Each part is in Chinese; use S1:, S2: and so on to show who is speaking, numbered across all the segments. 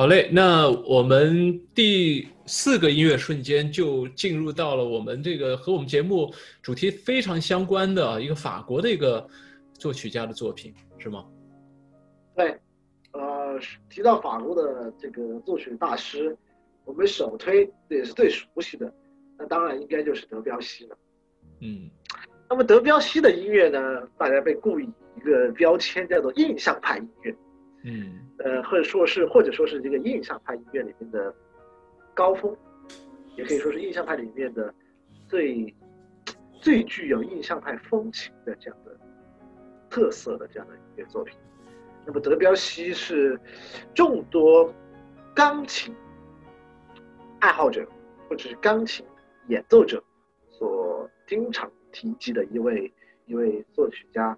S1: 好嘞，那我们第四个音乐瞬间就进入到了我们这个和我们节目主题非常相关的一个法国的一个作曲家的作品，是吗？
S2: 对。呃，提到法国的这个作曲大师，我们首推也是最熟悉的，那当然应该就是德彪西了。
S1: 嗯，
S2: 那么德彪西的音乐呢，大家被故意一个标签叫做印象派音乐。
S1: 嗯，
S2: 呃，或者说是或者说是这个印象派音乐里面的高峰，也可以说是印象派里面的最最具有印象派风情的这样的特色的这样的音乐作品。那么德彪西是众多钢琴爱好者或者是钢琴演奏者所经常提及的一位一位作曲家，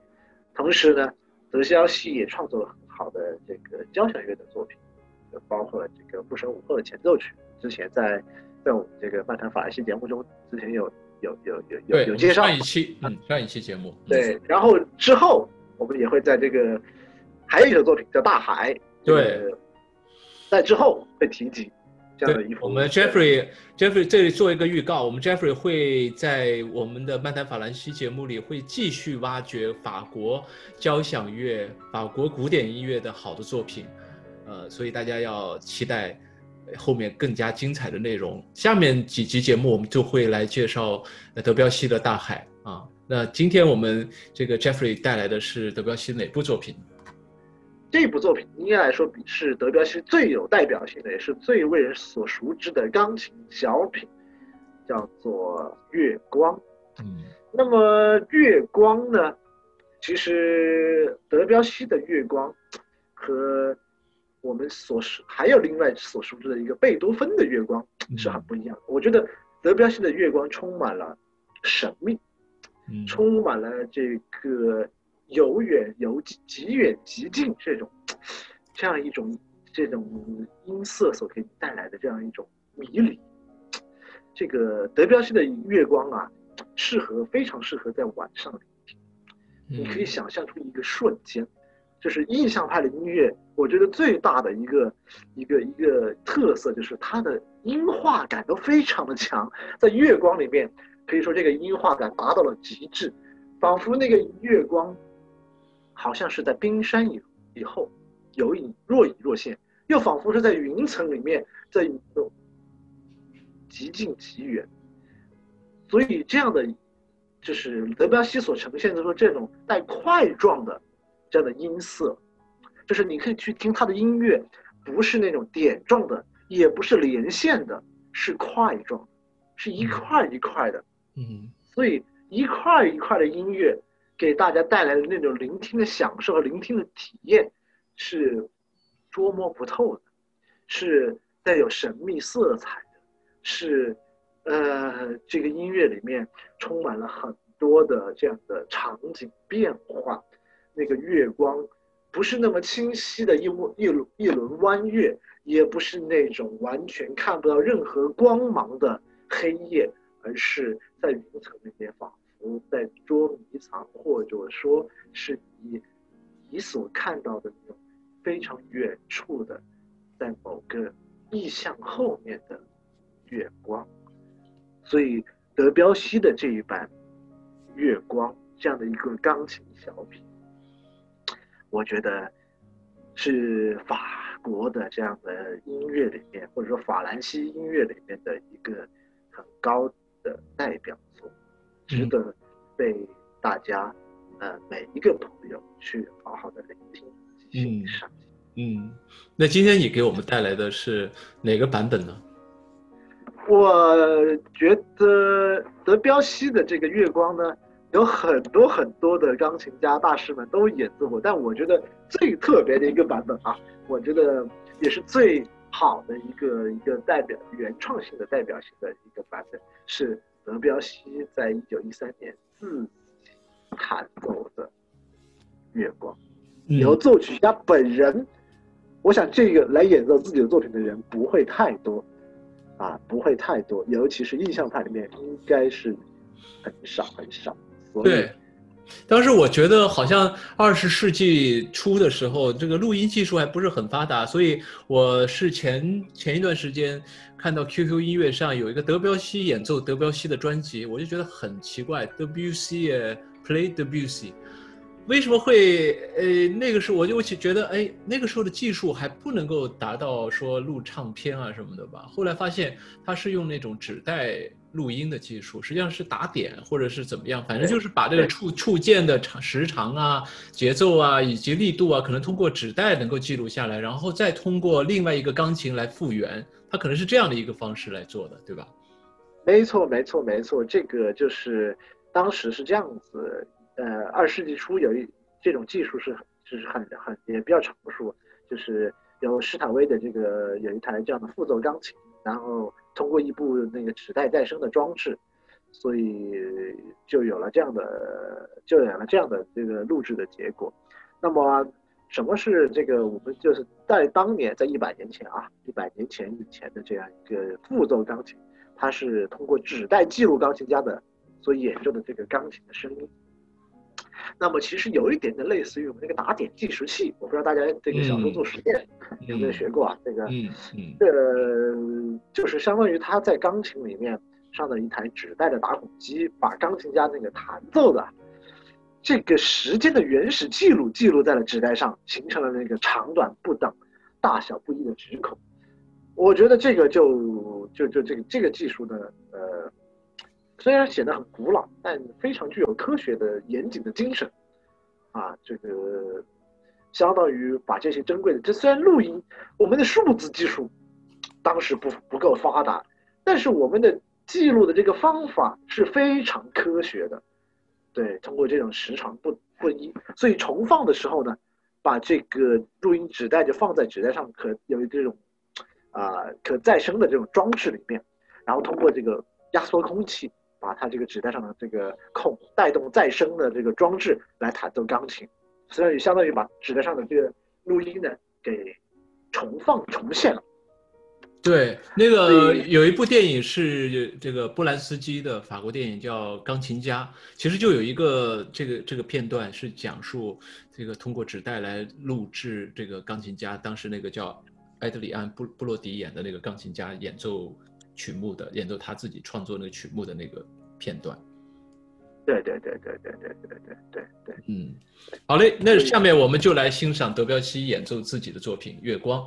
S2: 同时呢，德彪西也创作了好的这个交响乐的作品，就包括了这个《不神午后》的前奏曲。之前在在我们这个漫谈法兰西节目中，之前有有有有有有介绍
S1: 上一期嗯上一期节目
S2: 对，然后之后我们也会在这个。还有一首作品叫《大海》，
S1: 对，
S2: 在之后会提及这样的一
S1: 幅。我们 Jeffrey Jeffrey 这里做一个预告，我们 Jeffrey 会在我们的漫谈法兰西节目里会继续挖掘法国交响乐、法国古典音乐的好的作品，呃，所以大家要期待后面更加精彩的内容。下面几集节目我们就会来介绍德彪西的《大海》啊。那今天我们这个 Jeffrey 带来的是德彪西哪部作品？
S2: 这部作品应该来说比是德彪西最有代表性的，也是最为人所熟知的钢琴小品，叫做《月光》。
S1: 嗯，
S2: 那么《月光》呢，其实德彪西的《月光》和我们所熟还有另外所熟知的一个贝多芬的《月光》是很不一样的。我觉得德彪西的《月光》充满了神秘，充满了这个。由远由极远极近这种，这样一种这种音色所给你带来的这样一种迷离，这个德彪西的月光啊，适合非常适合在晚上聆听。你可以想象出一个瞬间，就是印象派的音乐，我觉得最大的一个一个一个特色就是它的音画感都非常的强，在月光里面可以说这个音画感达到了极致，仿佛那个月光。好像是在冰山以以后，有隐若隐若现，又仿佛是在云层里面，在极近极远。所以这样的，就是德彪西所呈现的说这种带块状的这样的音色，就是你可以去听他的音乐，不是那种点状的，也不是连线的，是块状，是一块一块的。
S1: 嗯，
S2: 所以一块一块的音乐。给大家带来的那种聆听的享受和聆听的体验，是捉摸不透的，是带有神秘色彩的，是呃，这个音乐里面充满了很多的这样的场景变化。那个月光不是那么清晰的一一轮一轮弯月，也不是那种完全看不到任何光芒的黑夜，而是在云层里面在捉迷藏，或者说是你你所看到的那种非常远处的，在某个意象后面的月光，所以德彪西的这一版《月光》这样的一个钢琴小品，我觉得是法国的这样的音乐里面，或者说法兰西音乐里面的一个很高的代表。值得被大家，呃，每一个朋友去好好的聆听、欣赏。
S1: 嗯，那今天你给我们带来的是哪个版本呢？
S2: 我觉得德彪西的这个月光呢，有很多很多的钢琴家大师们都演奏过，但我觉得最特别的一个版本啊，我觉得也是最好的一个一个代表原创性的代表性的一个版本，是德彪西在一九一三年自己弹奏的《月光》，由作曲家本人。我想这个来演奏自己的作品的人不会太多，啊，不会太多，尤其是印象派里面应该是很少很少。
S1: 对。当时我觉得好像二十世纪初的时候，这个录音技术还不是很发达，所以我是前前一段时间看到 QQ 音乐上有一个德彪西演奏德彪西的专辑，我就觉得很奇怪，Debussy play Debussy，为什么会呃那个时候我就觉得哎那个时候的技术还不能够达到说录唱片啊什么的吧？后来发现他是用那种纸带。录音的技术实际上是打点或者是怎么样，反正就是把这个触触键的长时长啊、节奏啊以及力度啊，可能通过纸带能够记录下来，然后再通过另外一个钢琴来复原，它可能是这样的一个方式来做的，对吧？
S2: 没错，没错，没错，这个就是当时是这样子。呃，二世纪初有一这种技术是就是很很也比较成熟，就是有施坦威的这个有一台这样的复奏钢琴，然后。通过一部那个纸带再生的装置，所以就有了这样的，就有了这样的这个录制的结果。那么，什么是这个？我们就是在当年，在一百年前啊，一百年前以前的这样一个复奏钢琴，它是通过纸带记录钢琴家的所演奏的这个钢琴的声音。那么其实有一点点类似于我们那个打点计时器，我不知道大家这个小时候做实验有没有学过啊？这个，嗯嗯，呃就是相当于他在钢琴里面上的一台纸带的打孔机，把钢琴家那个弹奏的这个时间的原始记录记录在了纸带上，形成了那个长短不等、大小不一的指孔。我觉得这个就就就这个这个技术的，呃。虽然显得很古老，但非常具有科学的严谨的精神，啊，这个相当于把这些珍贵的，这虽然录音，我们的数字技术当时不不够发达，但是我们的记录的这个方法是非常科学的，对，通过这种时长不不一，所以重放的时候呢，把这个录音纸带就放在纸带上，可有这种啊可再生的这种装置里面，然后通过这个压缩空气。把它这个纸袋上的这个孔带动再生的这个装置来弹奏钢琴，所以相当于把纸袋上的这个录音呢给重放重现了。
S1: 对，那个有一部电影是这个波兰斯基的法国电影叫《钢琴家》，其实就有一个这个这个片段是讲述这个通过纸袋来录制这个钢琴家当时那个叫埃德里安布布洛迪演的那个钢琴家演奏。曲目的演奏，他自己创作那个曲目的那个片段。
S2: 对对对对对对对对对对，
S1: 嗯，好嘞，那下面我们就来欣赏德彪西演奏自己的作品《月光》。